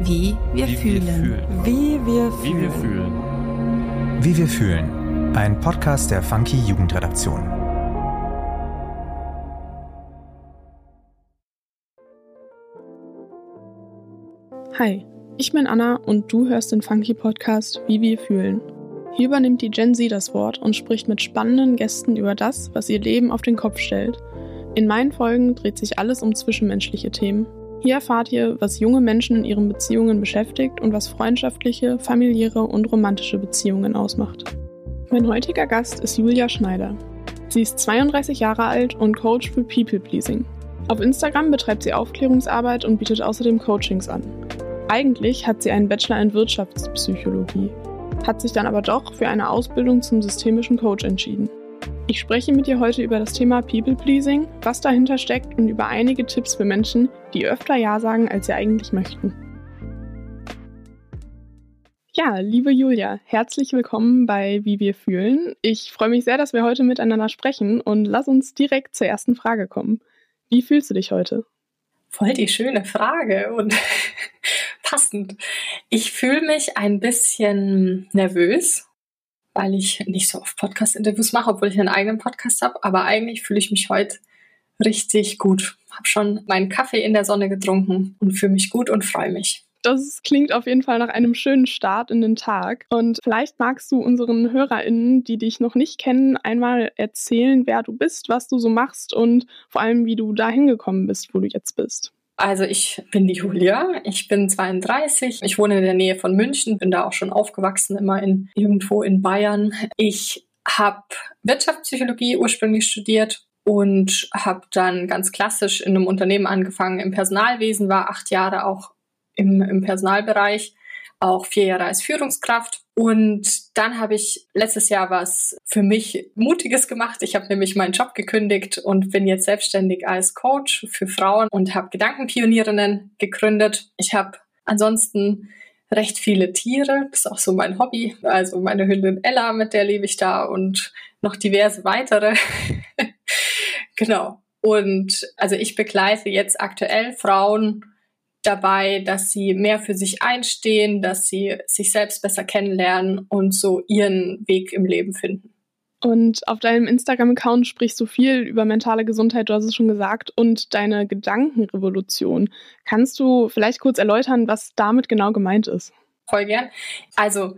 Wie wir Wie wir fühlen. fühlen. Wie wir Wie wir fühlen. fühlen. Wie wir fühlen. Ein Podcast der Funky Jugendredaktion. Hi, ich bin Anna und du hörst den Funky Podcast Wie wir fühlen. Hier übernimmt die Gen Z das Wort und spricht mit spannenden Gästen über das, was ihr Leben auf den Kopf stellt. In meinen Folgen dreht sich alles um zwischenmenschliche Themen. Hier erfahrt ihr, was junge Menschen in ihren Beziehungen beschäftigt und was freundschaftliche, familiäre und romantische Beziehungen ausmacht. Mein heutiger Gast ist Julia Schneider. Sie ist 32 Jahre alt und Coach für People Pleasing. Auf Instagram betreibt sie Aufklärungsarbeit und bietet außerdem Coachings an. Eigentlich hat sie einen Bachelor in Wirtschaftspsychologie, hat sich dann aber doch für eine Ausbildung zum systemischen Coach entschieden. Ich spreche mit ihr heute über das Thema People Pleasing, was dahinter steckt und über einige Tipps für Menschen, die öfter Ja sagen, als sie eigentlich möchten. Ja, liebe Julia, herzlich willkommen bei Wie wir fühlen. Ich freue mich sehr, dass wir heute miteinander sprechen und lass uns direkt zur ersten Frage kommen. Wie fühlst du dich heute? Voll die schöne Frage und passend. Ich fühle mich ein bisschen nervös, weil ich nicht so oft Podcast-Interviews mache, obwohl ich einen eigenen Podcast habe. Aber eigentlich fühle ich mich heute richtig gut. Habe schon meinen Kaffee in der Sonne getrunken und fühle mich gut und freue mich. Das klingt auf jeden Fall nach einem schönen Start in den Tag. Und vielleicht magst du unseren HörerInnen, die dich noch nicht kennen, einmal erzählen, wer du bist, was du so machst und vor allem, wie du dahin gekommen bist, wo du jetzt bist. Also ich bin die Julia, ich bin 32, ich wohne in der Nähe von München, bin da auch schon aufgewachsen, immer in irgendwo in Bayern. Ich habe Wirtschaftspsychologie ursprünglich studiert und habe dann ganz klassisch in einem Unternehmen angefangen im Personalwesen, war acht Jahre auch im, im Personalbereich, auch vier Jahre als Führungskraft. Und dann habe ich letztes Jahr was für mich Mutiges gemacht. Ich habe nämlich meinen Job gekündigt und bin jetzt selbstständig als Coach für Frauen und habe Gedankenpionierinnen gegründet. Ich habe ansonsten recht viele Tiere. Das ist auch so mein Hobby. Also meine Hündin Ella, mit der lebe ich da und noch diverse weitere. genau. Und also ich begleite jetzt aktuell Frauen dabei, dass sie mehr für sich einstehen, dass sie sich selbst besser kennenlernen und so ihren Weg im Leben finden. Und auf deinem Instagram-Account sprichst du viel über mentale Gesundheit, du hast es schon gesagt, und deine Gedankenrevolution. Kannst du vielleicht kurz erläutern, was damit genau gemeint ist? Voll gern. Also,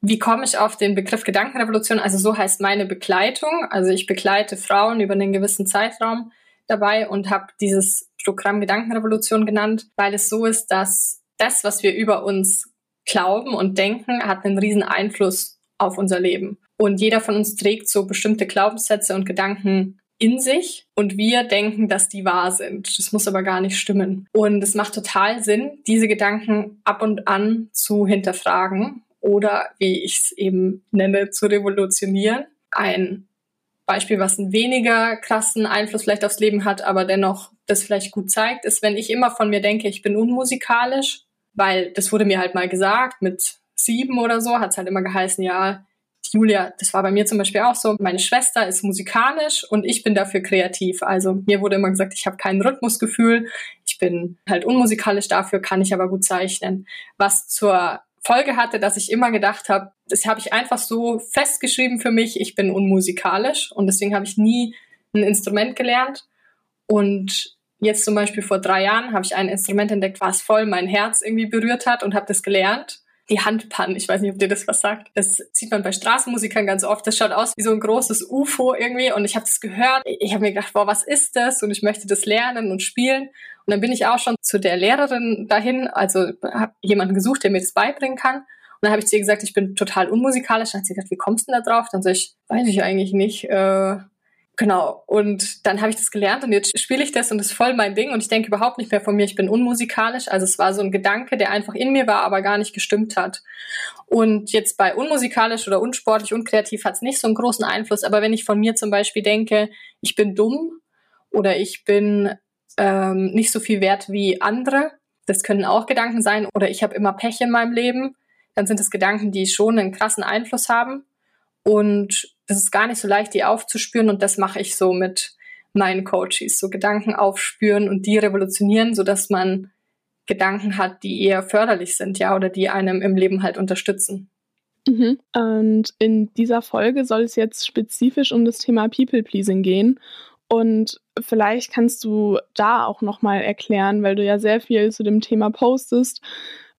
wie komme ich auf den Begriff Gedankenrevolution? Also, so heißt meine Begleitung. Also, ich begleite Frauen über einen gewissen Zeitraum dabei und habe dieses Programm Gedankenrevolution genannt, weil es so ist, dass das, was wir über uns glauben und denken, hat einen riesen Einfluss auf unser Leben. Und jeder von uns trägt so bestimmte Glaubenssätze und Gedanken in sich und wir denken, dass die wahr sind. Das muss aber gar nicht stimmen. Und es macht total Sinn, diese Gedanken ab und an zu hinterfragen oder, wie ich es eben nenne, zu revolutionieren. Ein Beispiel, was einen weniger krassen Einfluss vielleicht aufs Leben hat, aber dennoch das vielleicht gut zeigt, ist, wenn ich immer von mir denke, ich bin unmusikalisch, weil das wurde mir halt mal gesagt, mit sieben oder so hat es halt immer geheißen, ja, Julia, das war bei mir zum Beispiel auch so, meine Schwester ist musikalisch und ich bin dafür kreativ. Also mir wurde immer gesagt, ich habe kein Rhythmusgefühl, ich bin halt unmusikalisch, dafür kann ich aber gut zeichnen. Was zur Folge hatte, dass ich immer gedacht habe, das habe ich einfach so festgeschrieben für mich, ich bin unmusikalisch und deswegen habe ich nie ein Instrument gelernt. Und jetzt zum Beispiel vor drei Jahren habe ich ein Instrument entdeckt, was voll mein Herz irgendwie berührt hat und habe das gelernt. Die Handpan, ich weiß nicht, ob dir das was sagt. Das sieht man bei Straßenmusikern ganz oft. Das schaut aus wie so ein großes UFO irgendwie. Und ich habe das gehört. Ich habe mir gedacht, boah, was ist das? Und ich möchte das lernen und spielen. Und dann bin ich auch schon zu der Lehrerin dahin, also habe jemanden gesucht, der mir das beibringen kann. Und dann habe ich zu ihr gesagt, ich bin total unmusikalisch. Dann hat sie gesagt, wie kommst du denn da drauf? Dann sage ich, weiß ich eigentlich nicht. Äh, Genau. Und dann habe ich das gelernt und jetzt spiele ich das und das ist voll mein Ding und ich denke überhaupt nicht mehr von mir, ich bin unmusikalisch. Also es war so ein Gedanke, der einfach in mir war, aber gar nicht gestimmt hat. Und jetzt bei unmusikalisch oder unsportlich, unkreativ hat es nicht so einen großen Einfluss. Aber wenn ich von mir zum Beispiel denke, ich bin dumm oder ich bin ähm, nicht so viel wert wie andere, das können auch Gedanken sein. Oder ich habe immer Pech in meinem Leben, dann sind es Gedanken, die schon einen krassen Einfluss haben. Und das ist gar nicht so leicht, die aufzuspüren. Und das mache ich so mit meinen Coaches. So Gedanken aufspüren und die revolutionieren, sodass man Gedanken hat, die eher förderlich sind, ja, oder die einem im Leben halt unterstützen. Mhm. Und in dieser Folge soll es jetzt spezifisch um das Thema People Pleasing gehen. Und vielleicht kannst du da auch nochmal erklären, weil du ja sehr viel zu dem Thema postest,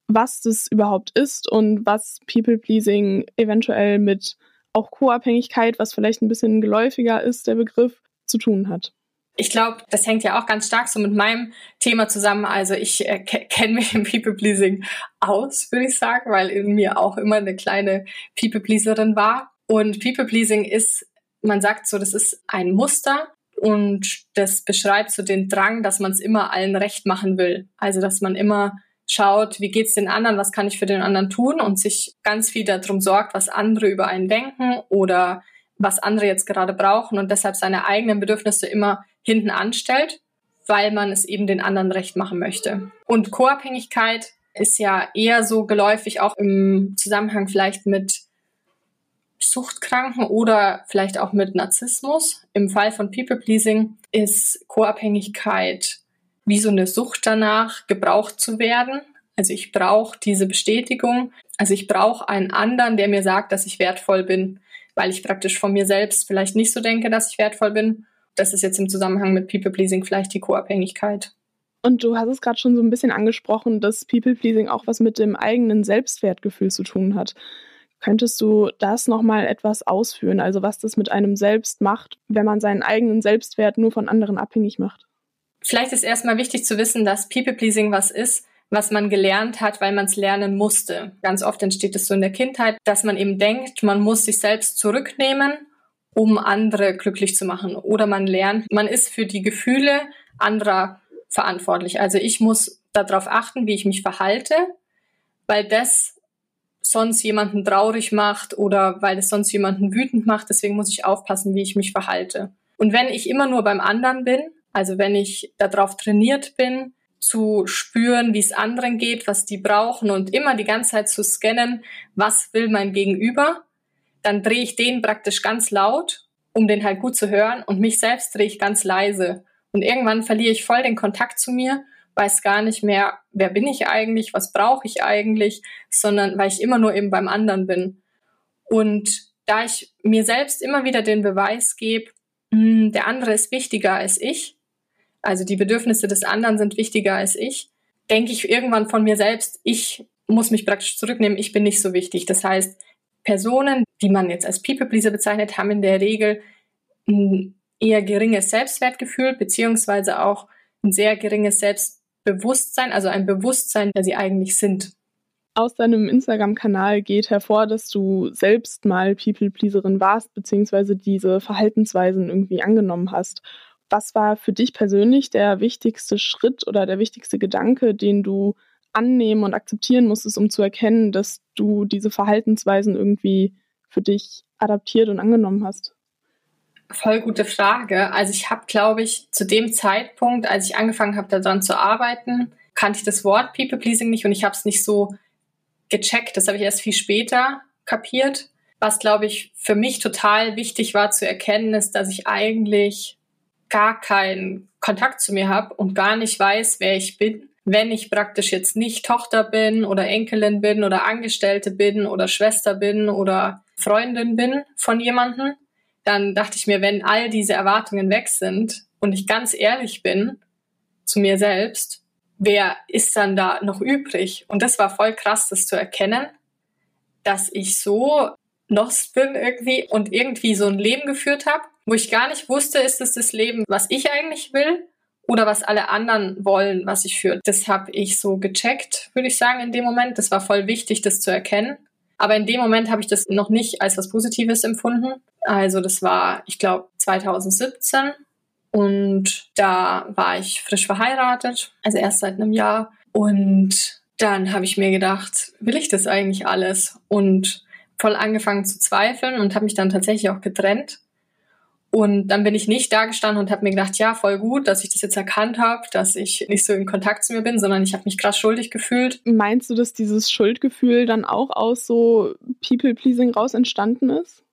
was das überhaupt ist und was People Pleasing eventuell mit auch Co-Abhängigkeit, was vielleicht ein bisschen geläufiger ist, der Begriff, zu tun hat. Ich glaube, das hängt ja auch ganz stark so mit meinem Thema zusammen. Also ich äh, kenne mich im People-Pleasing aus, würde ich sagen, weil in mir auch immer eine kleine People-Pleaserin war. Und People-Pleasing ist, man sagt so, das ist ein Muster und das beschreibt so den Drang, dass man es immer allen recht machen will. Also dass man immer schaut, wie geht's den anderen, was kann ich für den anderen tun und sich ganz viel darum sorgt, was andere über einen denken oder was andere jetzt gerade brauchen und deshalb seine eigenen Bedürfnisse immer hinten anstellt, weil man es eben den anderen recht machen möchte. Und Co-Abhängigkeit ist ja eher so geläufig auch im Zusammenhang vielleicht mit Suchtkranken oder vielleicht auch mit Narzissmus. Im Fall von People Pleasing ist Co-Abhängigkeit wie so eine Sucht danach, gebraucht zu werden. Also ich brauche diese Bestätigung. Also ich brauche einen anderen, der mir sagt, dass ich wertvoll bin, weil ich praktisch von mir selbst vielleicht nicht so denke, dass ich wertvoll bin das ist jetzt im Zusammenhang mit People-Pleasing vielleicht die Co-Abhängigkeit. Und du hast es gerade schon so ein bisschen angesprochen, dass People-Pleasing auch was mit dem eigenen Selbstwertgefühl zu tun hat. Könntest du das nochmal etwas ausführen, also was das mit einem selbst macht, wenn man seinen eigenen Selbstwert nur von anderen abhängig macht? Vielleicht ist erstmal wichtig zu wissen, dass People-Pleasing was ist, was man gelernt hat, weil man es lernen musste. Ganz oft entsteht es so in der Kindheit, dass man eben denkt, man muss sich selbst zurücknehmen um andere glücklich zu machen. Oder man lernt, man ist für die Gefühle anderer verantwortlich. Also ich muss darauf achten, wie ich mich verhalte, weil das sonst jemanden traurig macht oder weil es sonst jemanden wütend macht. Deswegen muss ich aufpassen, wie ich mich verhalte. Und wenn ich immer nur beim anderen bin, also wenn ich darauf trainiert bin, zu spüren, wie es anderen geht, was die brauchen und immer die ganze Zeit zu scannen, was will mein Gegenüber, dann drehe ich den praktisch ganz laut, um den halt gut zu hören und mich selbst drehe ich ganz leise. Und irgendwann verliere ich voll den Kontakt zu mir, weiß gar nicht mehr, wer bin ich eigentlich, was brauche ich eigentlich, sondern weil ich immer nur eben beim anderen bin. Und da ich mir selbst immer wieder den Beweis gebe, hm, der andere ist wichtiger als ich, also die Bedürfnisse des anderen sind wichtiger als ich, denke ich irgendwann von mir selbst, ich muss mich praktisch zurücknehmen, ich bin nicht so wichtig. Das heißt, Personen, die man jetzt als People-Pleaser bezeichnet, haben in der Regel ein eher geringes Selbstwertgefühl beziehungsweise auch ein sehr geringes Selbstbewusstsein, also ein Bewusstsein, der sie eigentlich sind. Aus deinem Instagram-Kanal geht hervor, dass du selbst mal People-Pleaserin warst, beziehungsweise diese Verhaltensweisen irgendwie angenommen hast. Was war für dich persönlich der wichtigste Schritt oder der wichtigste Gedanke, den du annehmen und akzeptieren musstest, um zu erkennen, dass du diese Verhaltensweisen irgendwie für dich adaptiert und angenommen hast? Voll gute Frage. Also ich habe, glaube ich, zu dem Zeitpunkt, als ich angefangen habe, daran zu arbeiten, kannte ich das Wort People Pleasing nicht und ich habe es nicht so gecheckt. Das habe ich erst viel später kapiert. Was, glaube ich, für mich total wichtig war zu erkennen, ist, dass ich eigentlich gar keinen Kontakt zu mir habe und gar nicht weiß, wer ich bin wenn ich praktisch jetzt nicht Tochter bin oder Enkelin bin oder Angestellte bin oder Schwester bin oder Freundin bin von jemandem, dann dachte ich mir, wenn all diese Erwartungen weg sind und ich ganz ehrlich bin zu mir selbst, wer ist dann da noch übrig? Und das war voll krass, das zu erkennen, dass ich so lost bin irgendwie und irgendwie so ein Leben geführt habe, wo ich gar nicht wusste, ist es das Leben, was ich eigentlich will oder was alle anderen wollen, was ich führe. Das habe ich so gecheckt, würde ich sagen, in dem Moment. Das war voll wichtig, das zu erkennen. Aber in dem Moment habe ich das noch nicht als was Positives empfunden. Also das war, ich glaube, 2017 und da war ich frisch verheiratet, also erst seit einem Jahr. Und dann habe ich mir gedacht, will ich das eigentlich alles? Und voll angefangen zu zweifeln und habe mich dann tatsächlich auch getrennt und dann bin ich nicht da gestanden und habe mir gedacht, ja, voll gut, dass ich das jetzt erkannt habe, dass ich nicht so in Kontakt zu mir bin, sondern ich habe mich krass schuldig gefühlt. Meinst du, dass dieses Schuldgefühl dann auch aus so People-Pleasing raus entstanden ist?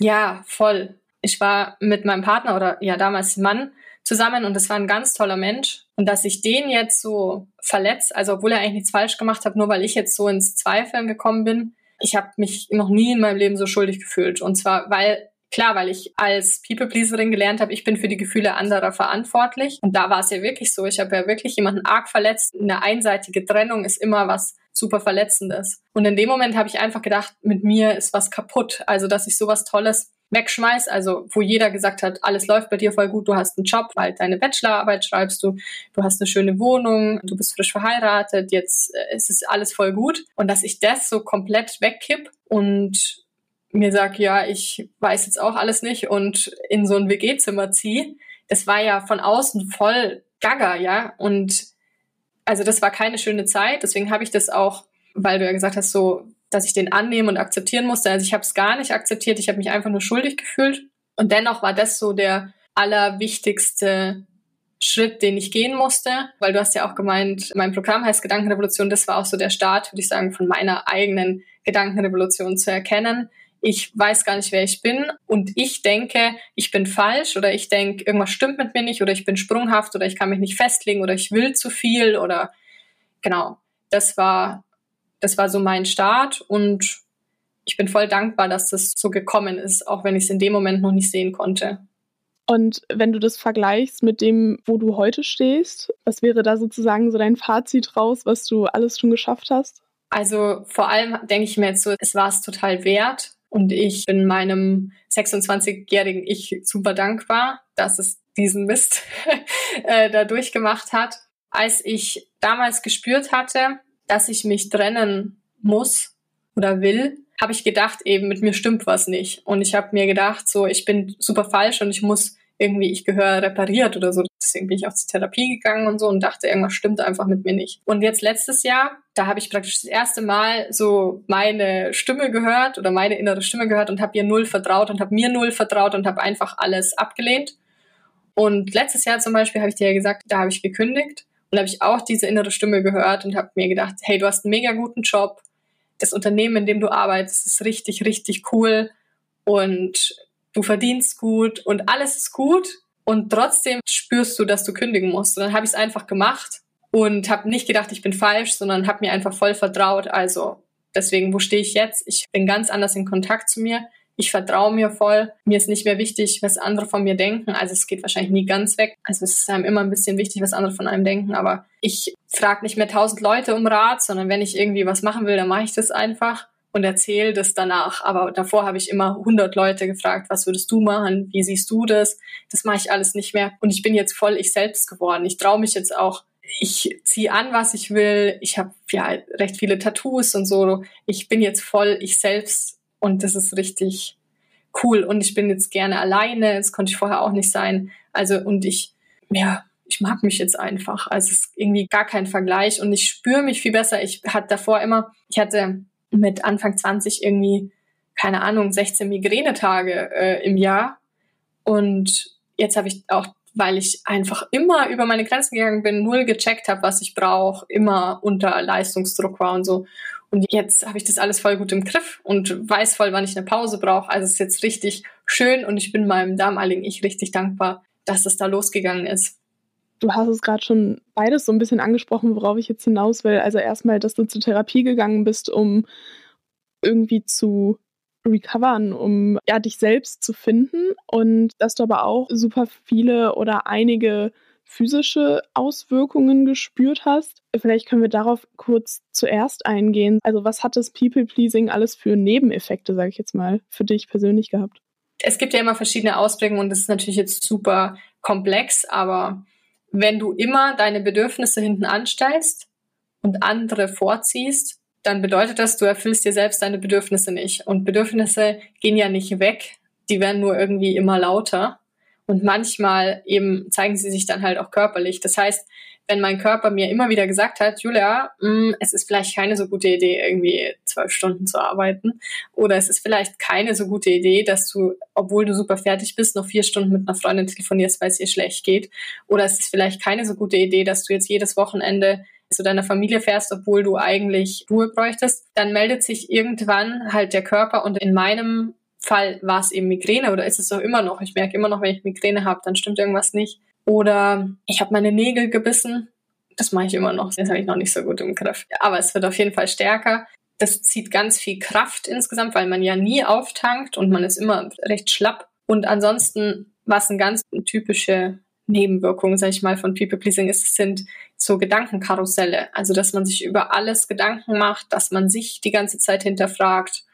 Ja, voll. Ich war mit meinem Partner oder ja damals Mann zusammen und das war ein ganz toller Mensch. Und dass ich den jetzt so verletzt, also obwohl er eigentlich nichts falsch gemacht hat, nur weil ich jetzt so ins Zweifeln gekommen bin, ich habe mich noch nie in meinem Leben so schuldig gefühlt. Und zwar, weil Klar, weil ich als People-Pleaserin gelernt habe, ich bin für die Gefühle anderer verantwortlich. Und da war es ja wirklich so. Ich habe ja wirklich jemanden arg verletzt. Eine einseitige Trennung ist immer was super Verletzendes. Und in dem Moment habe ich einfach gedacht, mit mir ist was kaputt. Also, dass ich sowas Tolles wegschmeiß, also wo jeder gesagt hat, alles läuft bei dir voll gut, du hast einen Job, weil deine Bachelorarbeit schreibst du, du hast eine schöne Wohnung, du bist frisch verheiratet, jetzt äh, ist es alles voll gut. Und dass ich das so komplett wegkipp und mir sag, ja, ich weiß jetzt auch alles nicht und in so ein WG-Zimmer ziehe, das war ja von außen voll gaga, ja. Und also das war keine schöne Zeit, deswegen habe ich das auch, weil du ja gesagt hast, so, dass ich den annehmen und akzeptieren musste. Also ich habe es gar nicht akzeptiert, ich habe mich einfach nur schuldig gefühlt. Und dennoch war das so der allerwichtigste Schritt, den ich gehen musste, weil du hast ja auch gemeint, mein Programm heißt Gedankenrevolution, das war auch so der Start, würde ich sagen, von meiner eigenen Gedankenrevolution zu erkennen, ich weiß gar nicht, wer ich bin und ich denke, ich bin falsch oder ich denke, irgendwas stimmt mit mir nicht oder ich bin sprunghaft oder ich kann mich nicht festlegen oder ich will zu viel oder genau. Das war, das war so mein Start und ich bin voll dankbar, dass das so gekommen ist, auch wenn ich es in dem Moment noch nicht sehen konnte. Und wenn du das vergleichst mit dem, wo du heute stehst, was wäre da sozusagen so dein Fazit raus, was du alles schon geschafft hast? Also vor allem denke ich mir jetzt so, es war es total wert, und ich bin meinem 26-jährigen Ich super dankbar, dass es diesen Mist äh, da durchgemacht hat. Als ich damals gespürt hatte, dass ich mich trennen muss oder will, habe ich gedacht, eben mit mir stimmt was nicht. Und ich habe mir gedacht, so, ich bin super falsch und ich muss irgendwie, ich gehöre repariert oder so. Deswegen bin ich auch zur Therapie gegangen und so und dachte, irgendwas stimmt einfach mit mir nicht. Und jetzt letztes Jahr, da habe ich praktisch das erste Mal so meine Stimme gehört oder meine innere Stimme gehört und habe ihr null vertraut und habe mir null vertraut und habe einfach alles abgelehnt. Und letztes Jahr zum Beispiel habe ich dir ja gesagt, da habe ich gekündigt und habe ich auch diese innere Stimme gehört und habe mir gedacht, hey, du hast einen mega guten Job. Das Unternehmen, in dem du arbeitest, ist richtig, richtig cool. Und du verdienst gut und alles ist gut und trotzdem spürst du, dass du kündigen musst. Und dann habe ich es einfach gemacht und habe nicht gedacht, ich bin falsch, sondern habe mir einfach voll vertraut. Also deswegen, wo stehe ich jetzt? Ich bin ganz anders in Kontakt zu mir. Ich vertraue mir voll. Mir ist nicht mehr wichtig, was andere von mir denken. Also es geht wahrscheinlich nie ganz weg. Also es ist einem immer ein bisschen wichtig, was andere von einem denken. Aber ich frage nicht mehr tausend Leute um Rat, sondern wenn ich irgendwie was machen will, dann mache ich das einfach und erzähle das danach. Aber davor habe ich immer 100 Leute gefragt, was würdest du machen? Wie siehst du das? Das mache ich alles nicht mehr. Und ich bin jetzt voll ich selbst geworden. Ich traue mich jetzt auch. Ich ziehe an, was ich will. Ich habe ja recht viele Tattoos und so. Ich bin jetzt voll ich selbst und das ist richtig cool. Und ich bin jetzt gerne alleine. Das konnte ich vorher auch nicht sein. Also und ich, ja, ich mag mich jetzt einfach. Also es ist irgendwie gar kein Vergleich und ich spüre mich viel besser. Ich hatte davor immer, ich hatte mit Anfang 20 irgendwie, keine Ahnung, 16 Migränetage äh, im Jahr. Und jetzt habe ich auch, weil ich einfach immer über meine Grenzen gegangen bin, null gecheckt habe, was ich brauche, immer unter Leistungsdruck war und so. Und jetzt habe ich das alles voll gut im Griff und weiß voll, wann ich eine Pause brauche. Also es ist jetzt richtig schön und ich bin meinem damaligen Ich richtig dankbar, dass das da losgegangen ist. Du hast es gerade schon beides so ein bisschen angesprochen, worauf ich jetzt hinaus will. Also erstmal, dass du zur Therapie gegangen bist, um irgendwie zu recovern, um ja dich selbst zu finden und dass du aber auch super viele oder einige physische Auswirkungen gespürt hast. Vielleicht können wir darauf kurz zuerst eingehen. Also was hat das People-Pleasing alles für Nebeneffekte, sage ich jetzt mal, für dich persönlich gehabt? Es gibt ja immer verschiedene Ausprägungen und das ist natürlich jetzt super komplex, aber wenn du immer deine Bedürfnisse hinten anstellst und andere vorziehst, dann bedeutet das, du erfüllst dir selbst deine Bedürfnisse nicht. Und Bedürfnisse gehen ja nicht weg, die werden nur irgendwie immer lauter. Und manchmal eben zeigen sie sich dann halt auch körperlich. Das heißt, wenn mein Körper mir immer wieder gesagt hat, Julia, mh, mm, es ist vielleicht keine so gute Idee, irgendwie zwölf Stunden zu arbeiten. Oder es ist vielleicht keine so gute Idee, dass du, obwohl du super fertig bist, noch vier Stunden mit einer Freundin telefonierst, weil es ihr schlecht geht. Oder es ist vielleicht keine so gute Idee, dass du jetzt jedes Wochenende zu deiner Familie fährst, obwohl du eigentlich Ruhe bräuchtest, dann meldet sich irgendwann halt der Körper und in meinem Fall war es eben Migräne oder ist es auch immer noch. Ich merke immer noch, wenn ich Migräne habe, dann stimmt irgendwas nicht. Oder ich habe meine Nägel gebissen. Das mache ich immer noch. Das habe ich noch nicht so gut im Griff. Aber es wird auf jeden Fall stärker. Das zieht ganz viel Kraft insgesamt, weil man ja nie auftankt und man ist immer recht schlapp. Und ansonsten, was eine ganz typische Nebenwirkung, sag ich mal, von People Pleasing ist, sind so Gedankenkarusselle. Also, dass man sich über alles Gedanken macht, dass man sich die ganze Zeit hinterfragt.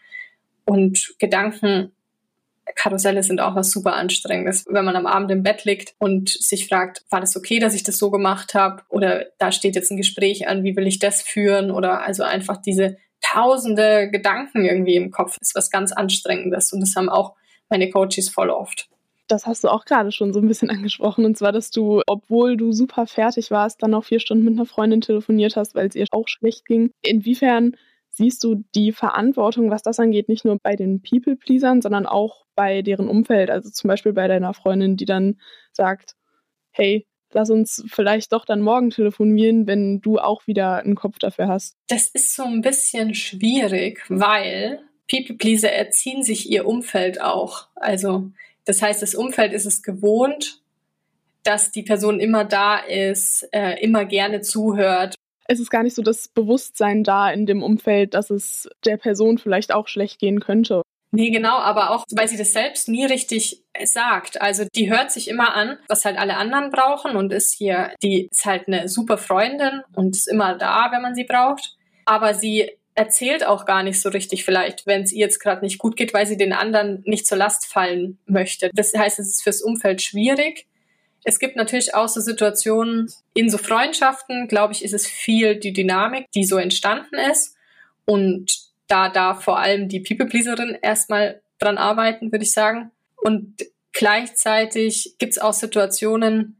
Und Gedankenkarusselle sind auch was super anstrengendes. Wenn man am Abend im Bett liegt und sich fragt, war das okay, dass ich das so gemacht habe? Oder da steht jetzt ein Gespräch an, wie will ich das führen? Oder also einfach diese tausende Gedanken irgendwie im Kopf ist was ganz Anstrengendes. Und das haben auch meine Coaches voll oft. Das hast du auch gerade schon so ein bisschen angesprochen. Und zwar, dass du, obwohl du super fertig warst, dann noch vier Stunden mit einer Freundin telefoniert hast, weil es ihr auch schlecht ging. Inwiefern siehst du die Verantwortung, was das angeht, nicht nur bei den People-Pleasern, sondern auch bei deren Umfeld? Also zum Beispiel bei deiner Freundin, die dann sagt, hey, lass uns vielleicht doch dann morgen telefonieren, wenn du auch wieder einen Kopf dafür hast. Das ist so ein bisschen schwierig, weil People-Pleaser erziehen sich ihr Umfeld auch. Also das heißt, das Umfeld ist es gewohnt, dass die Person immer da ist, äh, immer gerne zuhört. Es ist gar nicht so das Bewusstsein da in dem Umfeld, dass es der Person vielleicht auch schlecht gehen könnte. Nee, genau, aber auch, weil sie das selbst nie richtig sagt. Also die hört sich immer an, was halt alle anderen brauchen und ist hier, die ist halt eine super Freundin und ist immer da, wenn man sie braucht. Aber sie erzählt auch gar nicht so richtig vielleicht, wenn es ihr jetzt gerade nicht gut geht, weil sie den anderen nicht zur Last fallen möchte. Das heißt, es ist fürs Umfeld schwierig. Es gibt natürlich auch so Situationen in so Freundschaften, glaube ich, ist es viel die Dynamik, die so entstanden ist. Und da darf vor allem die People-Pleaserin erstmal dran arbeiten, würde ich sagen. Und gleichzeitig gibt es auch Situationen,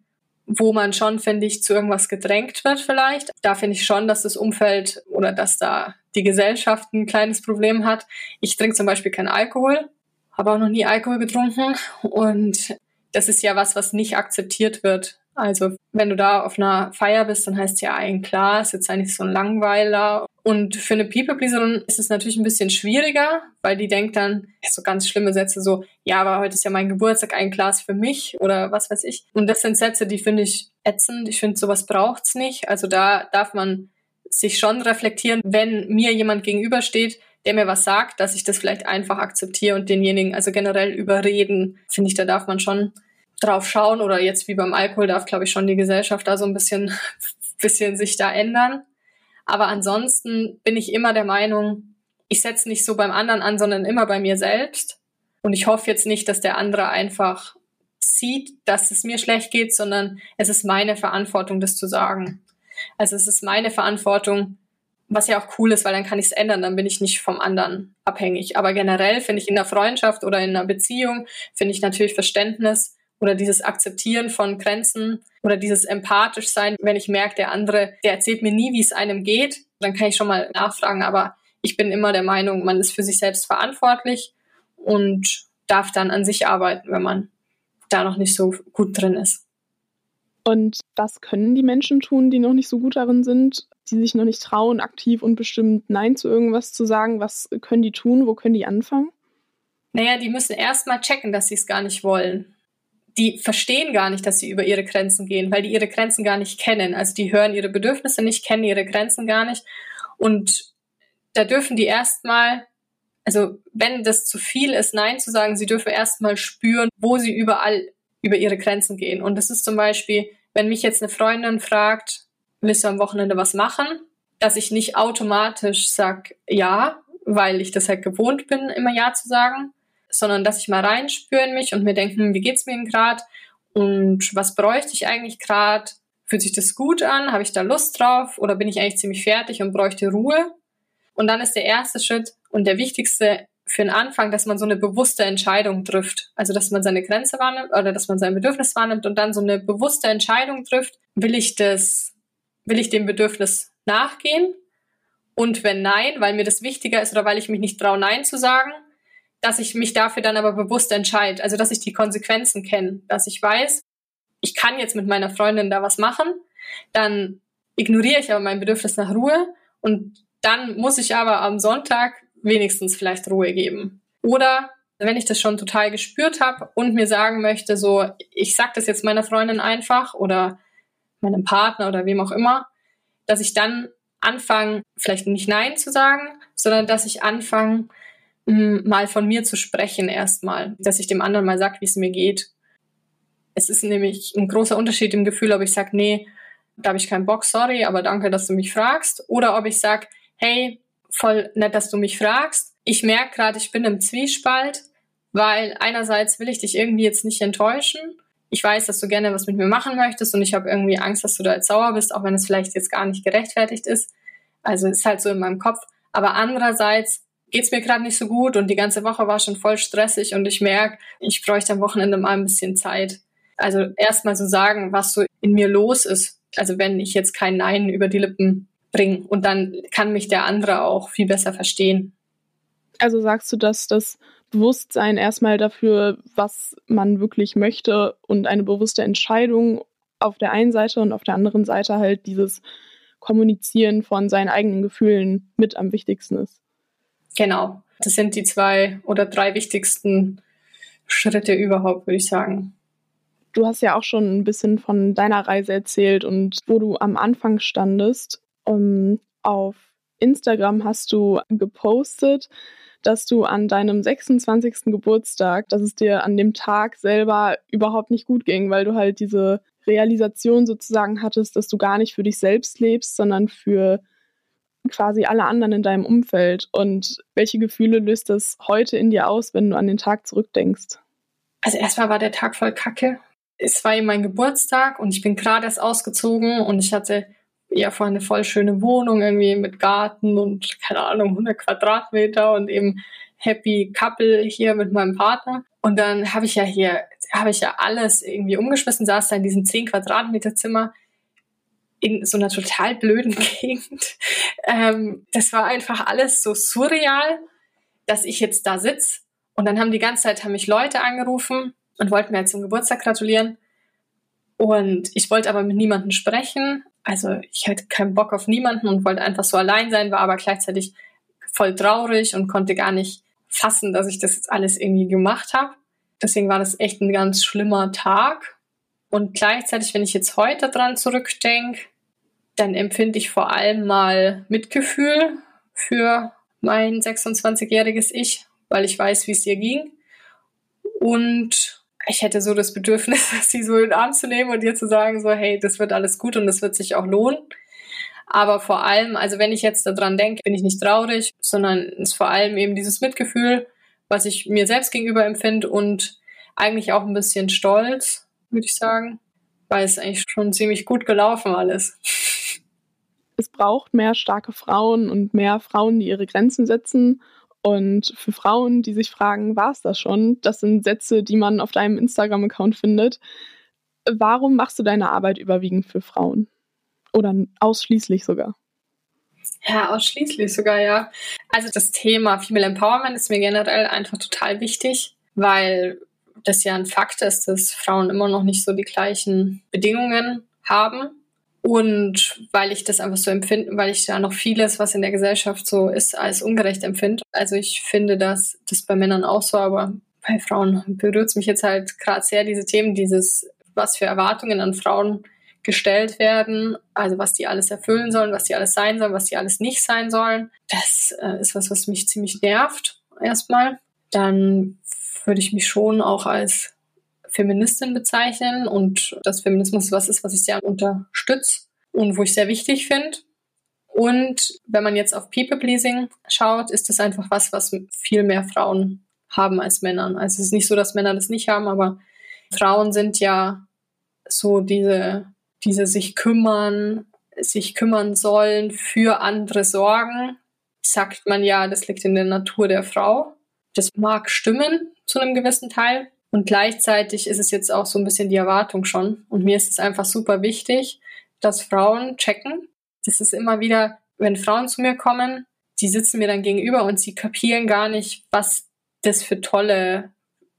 wo man schon, finde ich, zu irgendwas gedrängt wird vielleicht. Da finde ich schon, dass das Umfeld oder dass da die Gesellschaft ein kleines Problem hat. Ich trinke zum Beispiel keinen Alkohol, habe auch noch nie Alkohol getrunken und das ist ja was, was nicht akzeptiert wird. Also wenn du da auf einer Feier bist, dann heißt ja ein Glas, jetzt eigentlich so ein Langweiler. Und für eine People-Pleaserin ist es natürlich ein bisschen schwieriger, weil die denkt dann so ganz schlimme Sätze so, ja, aber heute ist ja mein Geburtstag, ein Glas für mich oder was weiß ich. Und das sind Sätze, die finde ich ätzend. Ich finde, sowas braucht's nicht. Also da darf man sich schon reflektieren, wenn mir jemand gegenübersteht, der mir was sagt, dass ich das vielleicht einfach akzeptiere und denjenigen, also generell überreden, finde ich, da darf man schon drauf schauen oder jetzt wie beim Alkohol darf, glaube ich, schon die Gesellschaft da so ein bisschen, bisschen sich da ändern. Aber ansonsten bin ich immer der Meinung, ich setze nicht so beim anderen an, sondern immer bei mir selbst. Und ich hoffe jetzt nicht, dass der andere einfach sieht, dass es mir schlecht geht, sondern es ist meine Verantwortung, das zu sagen. Also es ist meine Verantwortung, was ja auch cool ist, weil dann kann ich es ändern, dann bin ich nicht vom anderen abhängig. Aber generell finde ich in der Freundschaft oder in einer Beziehung, finde ich natürlich Verständnis oder dieses Akzeptieren von Grenzen oder dieses empathisch sein, wenn ich merke, der andere, der erzählt mir nie, wie es einem geht, dann kann ich schon mal nachfragen. Aber ich bin immer der Meinung, man ist für sich selbst verantwortlich und darf dann an sich arbeiten, wenn man da noch nicht so gut drin ist. Und was können die Menschen tun, die noch nicht so gut darin sind, die sich noch nicht trauen, aktiv und bestimmt Nein zu irgendwas zu sagen? Was können die tun? Wo können die anfangen? Naja, die müssen erstmal checken, dass sie es gar nicht wollen. Die verstehen gar nicht, dass sie über ihre Grenzen gehen, weil die ihre Grenzen gar nicht kennen. Also die hören ihre Bedürfnisse nicht, kennen ihre Grenzen gar nicht. Und da dürfen die erstmal, also wenn das zu viel ist, Nein zu sagen, sie dürfen erstmal spüren, wo sie überall über ihre Grenzen gehen. Und das ist zum Beispiel, wenn mich jetzt eine Freundin fragt, willst du am Wochenende was machen? Dass ich nicht automatisch sag ja, weil ich das halt gewohnt bin, immer ja zu sagen, sondern dass ich mal reinspüre in mich und mir denke, hm, wie geht's mir denn gerade? Und was bräuchte ich eigentlich gerade? Fühlt sich das gut an? Habe ich da Lust drauf? Oder bin ich eigentlich ziemlich fertig und bräuchte Ruhe? Und dann ist der erste Schritt und der wichtigste für den Anfang, dass man so eine bewusste Entscheidung trifft. Also, dass man seine Grenze wahrnimmt oder dass man sein Bedürfnis wahrnimmt und dann so eine bewusste Entscheidung trifft. Will ich das, will ich dem Bedürfnis nachgehen? Und wenn nein, weil mir das wichtiger ist oder weil ich mich nicht traue, nein zu sagen, dass ich mich dafür dann aber bewusst entscheide. Also, dass ich die Konsequenzen kenne, dass ich weiß, ich kann jetzt mit meiner Freundin da was machen, dann ignoriere ich aber mein Bedürfnis nach Ruhe und dann muss ich aber am Sonntag wenigstens vielleicht Ruhe geben. Oder Wenn ich das schon total gespürt habe und mir sagen möchte, so, ich sag das jetzt meiner Freundin einfach oder meinem Partner oder wem auch immer, dass ich dann anfange, vielleicht nicht Nein zu sagen, sondern dass ich anfange, mal von mir zu sprechen erstmal, dass ich dem anderen mal sage, wie es mir geht. Es ist nämlich ein großer Unterschied im Gefühl, ob ich sage, nee, da habe ich keinen Bock, sorry, aber danke, dass du mich fragst. Oder ob ich sage, hey, voll nett, dass du mich fragst. Ich merke gerade, ich bin im Zwiespalt, weil einerseits will ich dich irgendwie jetzt nicht enttäuschen. Ich weiß, dass du gerne was mit mir machen möchtest und ich habe irgendwie Angst, dass du da jetzt sauer bist, auch wenn es vielleicht jetzt gar nicht gerechtfertigt ist. Also ist halt so in meinem Kopf. Aber andererseits geht's mir gerade nicht so gut und die ganze Woche war schon voll stressig und ich merke, ich bräuchte am Wochenende mal ein bisschen Zeit. Also erstmal so sagen, was so in mir los ist. Also wenn ich jetzt kein Nein über die Lippen bringe und dann kann mich der andere auch viel besser verstehen. Also sagst du, dass das Bewusstsein erstmal dafür, was man wirklich möchte und eine bewusste Entscheidung auf der einen Seite und auf der anderen Seite halt dieses Kommunizieren von seinen eigenen Gefühlen mit am wichtigsten ist. Genau. Das sind die zwei oder drei wichtigsten Schritte überhaupt, würde ich sagen. Du hast ja auch schon ein bisschen von deiner Reise erzählt und wo du am Anfang standest. Um, ähm, auf Instagram hast du gepostet, dass du an deinem 26. Geburtstag, dass es dir an dem Tag selber überhaupt nicht gut ging, weil du halt diese Realisation sozusagen hattest, dass du gar nicht für dich selbst lebst, sondern für quasi alle anderen in deinem Umfeld? Und welche Gefühle löst das heute in dir aus, wenn du an den Tag zurückdenkst? Also erstmal war der Tag voll kacke. Es war eben mein Geburtstag und ich bin gerade erst ausgezogen und ich hatte ja vorher eine voll schöne Wohnung irgendwie mit Garten und keine Ahnung 100 Quadratmeter und eben Happy Couple hier mit meinem Partner. Und dann habe ich ja hier, habe ich ja alles irgendwie umgeschmissen, saß da in diesem 10 Quadratmeter Zimmer in so einer total blöden Gegend. Ähm, das war einfach alles so surreal, dass ich jetzt da sitz. Und dann haben die ganze Zeit haben mich Leute angerufen und wollten mir zum Geburtstag gratulieren. Und ich wollte aber mit niemandem sprechen. Also ich hatte keinen Bock auf niemanden und wollte einfach so allein sein, war aber gleichzeitig voll traurig und konnte gar nicht fassen, dass ich das jetzt alles irgendwie gemacht habe. Deswegen war das echt ein ganz schlimmer Tag. Und gleichzeitig, wenn ich jetzt heute dran zurückdenke, dann empfinde ich vor allem mal Mitgefühl für mein 26-jähriges Ich, weil ich weiß, wie es ihr ging. Und ich hätte so das Bedürfnis, sie so in den Arm zu nehmen und ihr zu sagen, so, hey, das wird alles gut und das wird sich auch lohnen. Aber vor allem, also wenn ich jetzt daran denke, bin ich nicht traurig, sondern es ist vor allem eben dieses Mitgefühl, was ich mir selbst gegenüber empfinde und eigentlich auch ein bisschen stolz, würde ich sagen, weil es eigentlich schon ziemlich gut gelaufen alles. Es braucht mehr starke Frauen und mehr Frauen, die ihre Grenzen setzen. Und für Frauen, die sich fragen, war es das schon? Das sind Sätze, die man auf deinem Instagram-Account findet. Warum machst du deine Arbeit überwiegend für Frauen? Oder ausschließlich sogar? Ja, ausschließlich sogar, ja. Also das Thema Female Empowerment ist mir generell einfach total wichtig, weil das ja ein Fakt ist, dass Frauen immer noch nicht so die gleichen Bedingungen haben. Und weil ich das einfach so empfinde, weil ich da noch vieles, was in der Gesellschaft so ist, als ungerecht empfinde. Also ich finde, dass das bei Männern auch so, aber bei Frauen berührt es mich jetzt halt gerade sehr, diese Themen, dieses, was für Erwartungen an Frauen gestellt werden, also was die alles erfüllen sollen, was die alles sein sollen, was die alles nicht sein sollen. Das äh, ist was, was mich ziemlich nervt, erstmal. Dann würde ich mich schon auch als Feministin bezeichnen und dass Feminismus was ist, was ich sehr unterstütze und wo ich sehr wichtig finde. Und wenn man jetzt auf People-Pleasing schaut, ist das einfach was, was viel mehr Frauen haben als Männern. Also es ist nicht so, dass Männer das nicht haben, aber Frauen sind ja so diese, diese sich kümmern, sich kümmern sollen, für andere sorgen. Sagt man ja, das liegt in der Natur der Frau. Das mag stimmen zu einem gewissen Teil. Und gleichzeitig ist es jetzt auch so ein bisschen die Erwartung schon. Und mir ist es einfach super wichtig, dass Frauen checken. Das ist immer wieder, wenn Frauen zu mir kommen, die sitzen mir dann gegenüber und sie kapieren gar nicht, was das für tolle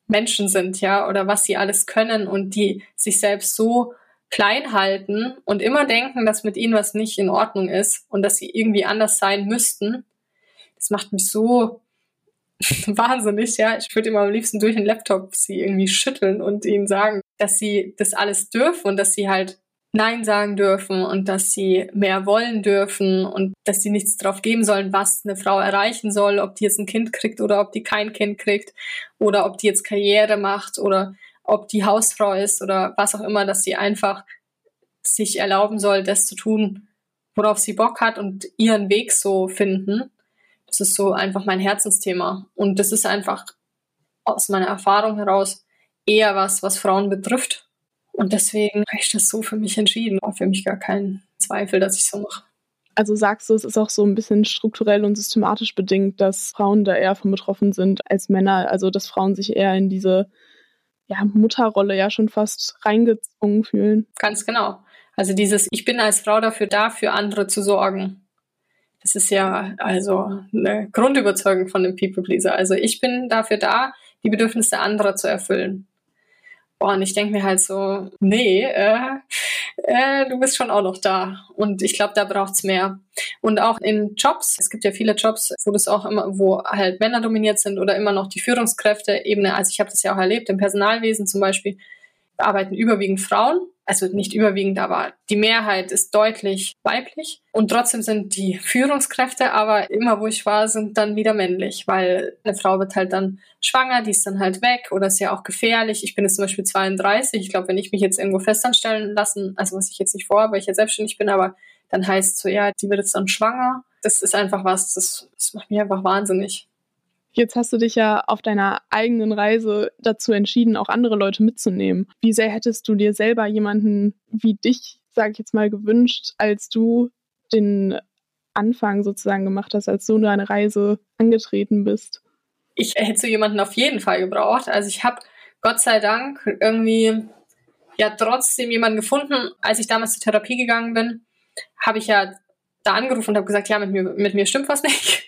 Menschen sind, ja, oder was sie alles können und die sich selbst so klein halten und immer denken, dass mit ihnen was nicht in Ordnung ist und dass sie irgendwie anders sein müssten. Das macht mich so wahnsinnig, ja. Ich würde immer am liebsten durch den Laptop sie irgendwie schütteln und ihnen sagen, dass sie das alles dürfen und dass sie halt Nein sagen dürfen und dass sie mehr wollen dürfen und dass sie nichts drauf geben sollen, was eine Frau erreichen soll, ob die jetzt ein Kind kriegt oder ob die kein Kind kriegt oder ob die jetzt Karriere macht oder ob die Hausfrau ist oder was auch immer, dass sie einfach sich erlauben soll, das zu tun, worauf sie Bock hat und ihren Weg so finden. Das ist so einfach mein Herzensthema. Und das ist einfach aus meiner Erfahrung heraus eher was, was Frauen betrifft und deswegen habe ich das so für mich entschieden. War für mich gar kein Zweifel, dass ich so mache. Also sagst du, es ist auch so ein bisschen strukturell und systematisch bedingt, dass Frauen da eher von betroffen sind als Männer. Also dass Frauen sich eher in diese ja, Mutterrolle ja schon fast reingezwungen fühlen. Ganz genau. Also dieses, ich bin als Frau dafür da, für andere zu sorgen. Das ist ja also eine Grundüberzeugung von dem People Pleaser. Also ich bin dafür da, die Bedürfnisse anderer zu erfüllen. Boah, und ich denke mir halt so, nee, äh, äh, du bist schon auch noch da. Und ich glaube, da braucht's mehr. Und auch in Jobs, es gibt ja viele Jobs, wo das auch immer, wo halt Männer dominiert sind oder immer noch die Führungskräfte-Ebene. Also ich habe das ja auch erlebt, im Personalwesen zum Beispiel arbeiten überwiegend Frauen also nicht überwiegend, aber die Mehrheit ist deutlich weiblich. Und trotzdem sind die Führungskräfte aber immer, wo ich war, sind dann wieder männlich, weil eine Frau wird halt dann schwanger, die ist dann halt weg oder ist ja auch gefährlich. Ich bin jetzt zum Beispiel 32. Ich glaube, wenn ich mich jetzt irgendwo festanstellen lassen, also was ich jetzt nicht vorhabe, weil ich jetzt selbstständig bin, aber dann heißt so, ja, die wird jetzt dann schwanger. Das ist einfach was, das, das macht mich einfach wahnsinnig. Jetzt hast du dich ja auf deiner eigenen Reise dazu entschieden, auch andere Leute mitzunehmen. Wie sehr hättest du dir selber jemanden wie dich, sage ich jetzt mal, gewünscht, als du den Anfang sozusagen gemacht hast, als du deine Reise angetreten bist? Ich hätte so jemanden auf jeden Fall gebraucht. Also ich habe Gott sei Dank irgendwie ja trotzdem jemanden gefunden. Als ich damals zur Therapie gegangen bin, habe ich ja da angerufen und habe gesagt, ja, mit mir, mit mir stimmt was nicht.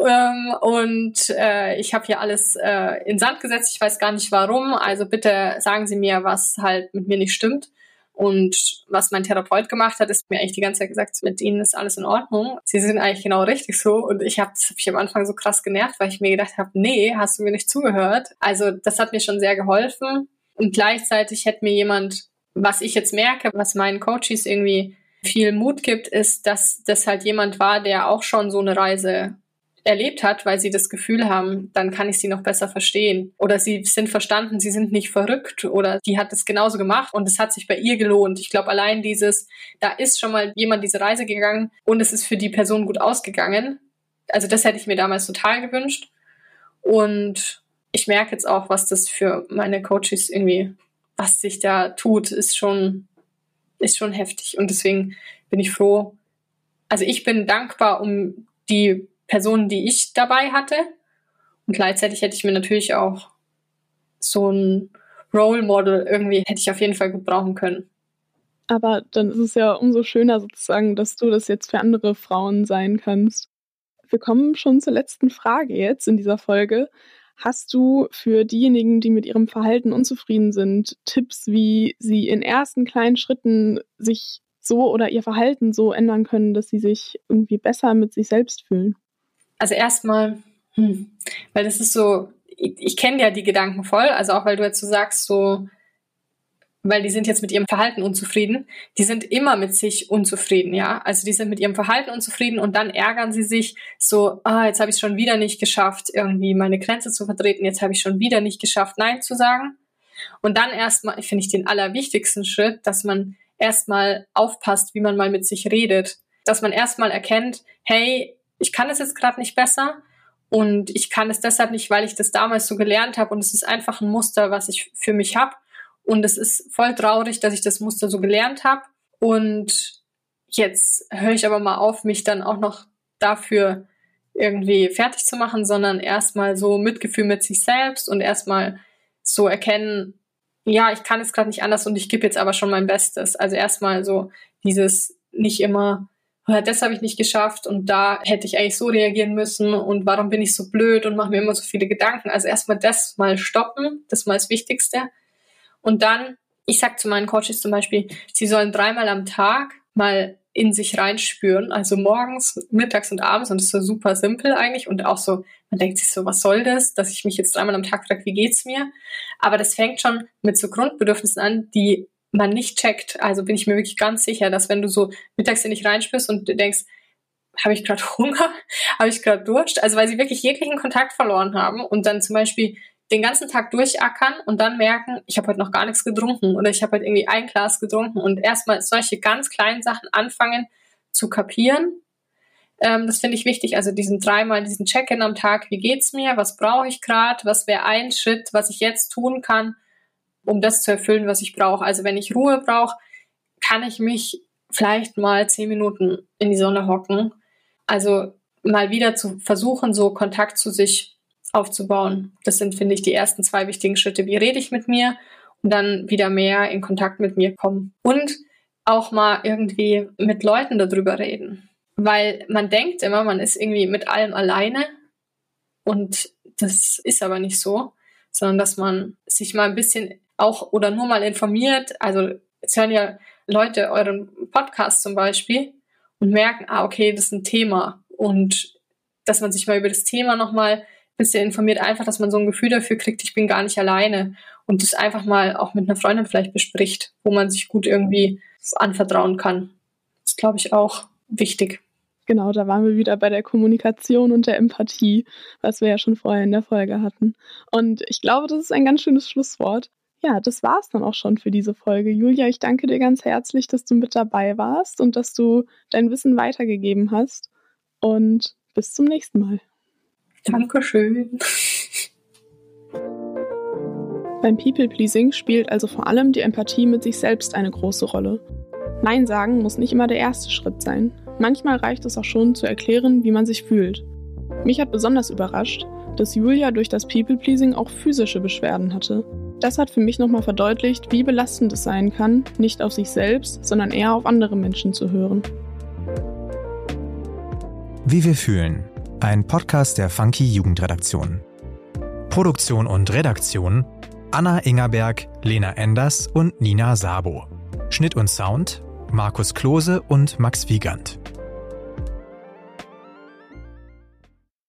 Ähm, und äh, ich habe hier alles äh, in Sand gesetzt. Ich weiß gar nicht warum. Also bitte sagen Sie mir, was halt mit mir nicht stimmt. Und was mein Therapeut gemacht hat, ist mir eigentlich die ganze Zeit gesagt, mit Ihnen ist alles in Ordnung. Sie sind eigentlich genau richtig so. Und ich habe das hab ich am Anfang so krass genervt, weil ich mir gedacht habe, nee, hast du mir nicht zugehört. Also das hat mir schon sehr geholfen. Und gleichzeitig hätte mir jemand, was ich jetzt merke, was meinen Coaches irgendwie viel Mut gibt, ist, dass das halt jemand war, der auch schon so eine Reise erlebt hat, weil sie das Gefühl haben, dann kann ich sie noch besser verstehen. Oder sie sind verstanden, sie sind nicht verrückt oder die hat es genauso gemacht und es hat sich bei ihr gelohnt. Ich glaube, allein dieses, da ist schon mal jemand diese Reise gegangen und es ist für die Person gut ausgegangen. Also das hätte ich mir damals total gewünscht. Und ich merke jetzt auch, was das für meine Coaches irgendwie, was sich da tut, ist schon, ist schon heftig. Und deswegen bin ich froh. Also ich bin dankbar um die Personen, die ich dabei hatte. Und gleichzeitig hätte ich mir natürlich auch so ein Role Model irgendwie, hätte ich auf jeden Fall gut brauchen können. Aber dann ist es ja umso schöner sozusagen, dass du das jetzt für andere Frauen sein kannst. Wir kommen schon zur letzten Frage jetzt in dieser Folge. Hast du für diejenigen, die mit ihrem Verhalten unzufrieden sind, Tipps, wie sie in ersten kleinen Schritten sich so oder ihr Verhalten so ändern können, dass sie sich irgendwie besser mit sich selbst fühlen? Also erstmal, hm, weil das ist so, ich, ich kenne ja die Gedanken voll, also auch weil du jetzt so sagst, so, weil die sind jetzt mit ihrem Verhalten unzufrieden. Die sind immer mit sich unzufrieden, ja. Also die sind mit ihrem Verhalten unzufrieden und dann ärgern sie sich so, ah, jetzt habe ich schon wieder nicht geschafft, irgendwie meine Grenze zu vertreten, jetzt habe ich schon wieder nicht geschafft, Nein zu sagen. Und dann erstmal, finde ich den allerwichtigsten Schritt, dass man erstmal aufpasst, wie man mal mit sich redet. Dass man erstmal erkennt, hey, ich kann es jetzt gerade nicht besser und ich kann es deshalb nicht, weil ich das damals so gelernt habe und es ist einfach ein Muster, was ich für mich habe und es ist voll traurig, dass ich das Muster so gelernt habe und jetzt höre ich aber mal auf, mich dann auch noch dafür irgendwie fertig zu machen, sondern erstmal so Mitgefühl mit sich selbst und erstmal so erkennen, ja, ich kann es gerade nicht anders und ich gebe jetzt aber schon mein Bestes. Also erstmal so dieses nicht immer das habe ich nicht geschafft und da hätte ich eigentlich so reagieren müssen und warum bin ich so blöd und mache mir immer so viele Gedanken. Also erstmal das mal stoppen, das mal das Wichtigste. Und dann, ich sag zu meinen Coaches zum Beispiel, sie sollen dreimal am Tag mal in sich reinspüren. Also morgens, mittags und abends und das ist so super simpel eigentlich und auch so, man denkt sich so, was soll das, dass ich mich jetzt dreimal am Tag frage, wie geht's mir? Aber das fängt schon mit so Grundbedürfnissen an, die man nicht checkt. Also bin ich mir wirklich ganz sicher, dass wenn du so mittags in dich reinspürst und denkst, habe ich gerade Hunger, habe ich gerade Durst, also weil sie wirklich jeglichen Kontakt verloren haben und dann zum Beispiel den ganzen Tag durchackern und dann merken, ich habe heute noch gar nichts getrunken oder ich habe heute irgendwie ein Glas getrunken und erstmal solche ganz kleinen Sachen anfangen zu kapieren. Ähm, das finde ich wichtig. Also diesen dreimal, diesen Check-in am Tag, wie geht's mir, was brauche ich gerade, was wäre ein Schritt, was ich jetzt tun kann, um das zu erfüllen, was ich brauche. Also wenn ich Ruhe brauche, kann ich mich vielleicht mal zehn Minuten in die Sonne hocken. Also mal wieder zu versuchen, so Kontakt zu sich aufzubauen. Das sind, finde ich, die ersten zwei wichtigen Schritte. Wie rede ich mit mir? Und dann wieder mehr in Kontakt mit mir kommen. Und auch mal irgendwie mit Leuten darüber reden. Weil man denkt immer, man ist irgendwie mit allem alleine. Und das ist aber nicht so, sondern dass man sich mal ein bisschen auch oder nur mal informiert. Also jetzt hören ja Leute euren Podcast zum Beispiel und merken, ah, okay, das ist ein Thema. Und dass man sich mal über das Thema nochmal bisschen informiert, einfach, dass man so ein Gefühl dafür kriegt, ich bin gar nicht alleine und das einfach mal auch mit einer Freundin vielleicht bespricht, wo man sich gut irgendwie anvertrauen kann. Das ist, glaube ich, auch wichtig. Genau, da waren wir wieder bei der Kommunikation und der Empathie, was wir ja schon vorher in der Folge hatten. Und ich glaube, das ist ein ganz schönes Schlusswort. Ja, das war es dann auch schon für diese Folge. Julia, ich danke dir ganz herzlich, dass du mit dabei warst und dass du dein Wissen weitergegeben hast. Und bis zum nächsten Mal. Dankeschön. Beim People-Pleasing spielt also vor allem die Empathie mit sich selbst eine große Rolle. Nein sagen muss nicht immer der erste Schritt sein. Manchmal reicht es auch schon zu erklären, wie man sich fühlt. Mich hat besonders überrascht, dass Julia durch das People-Pleasing auch physische Beschwerden hatte. Das hat für mich nochmal verdeutlicht, wie belastend es sein kann, nicht auf sich selbst, sondern eher auf andere Menschen zu hören. Wie wir fühlen ein Podcast der Funky Jugendredaktion. Produktion und Redaktion Anna Ingerberg, Lena Enders und Nina Sabo. Schnitt und Sound Markus Klose und Max Wiegand.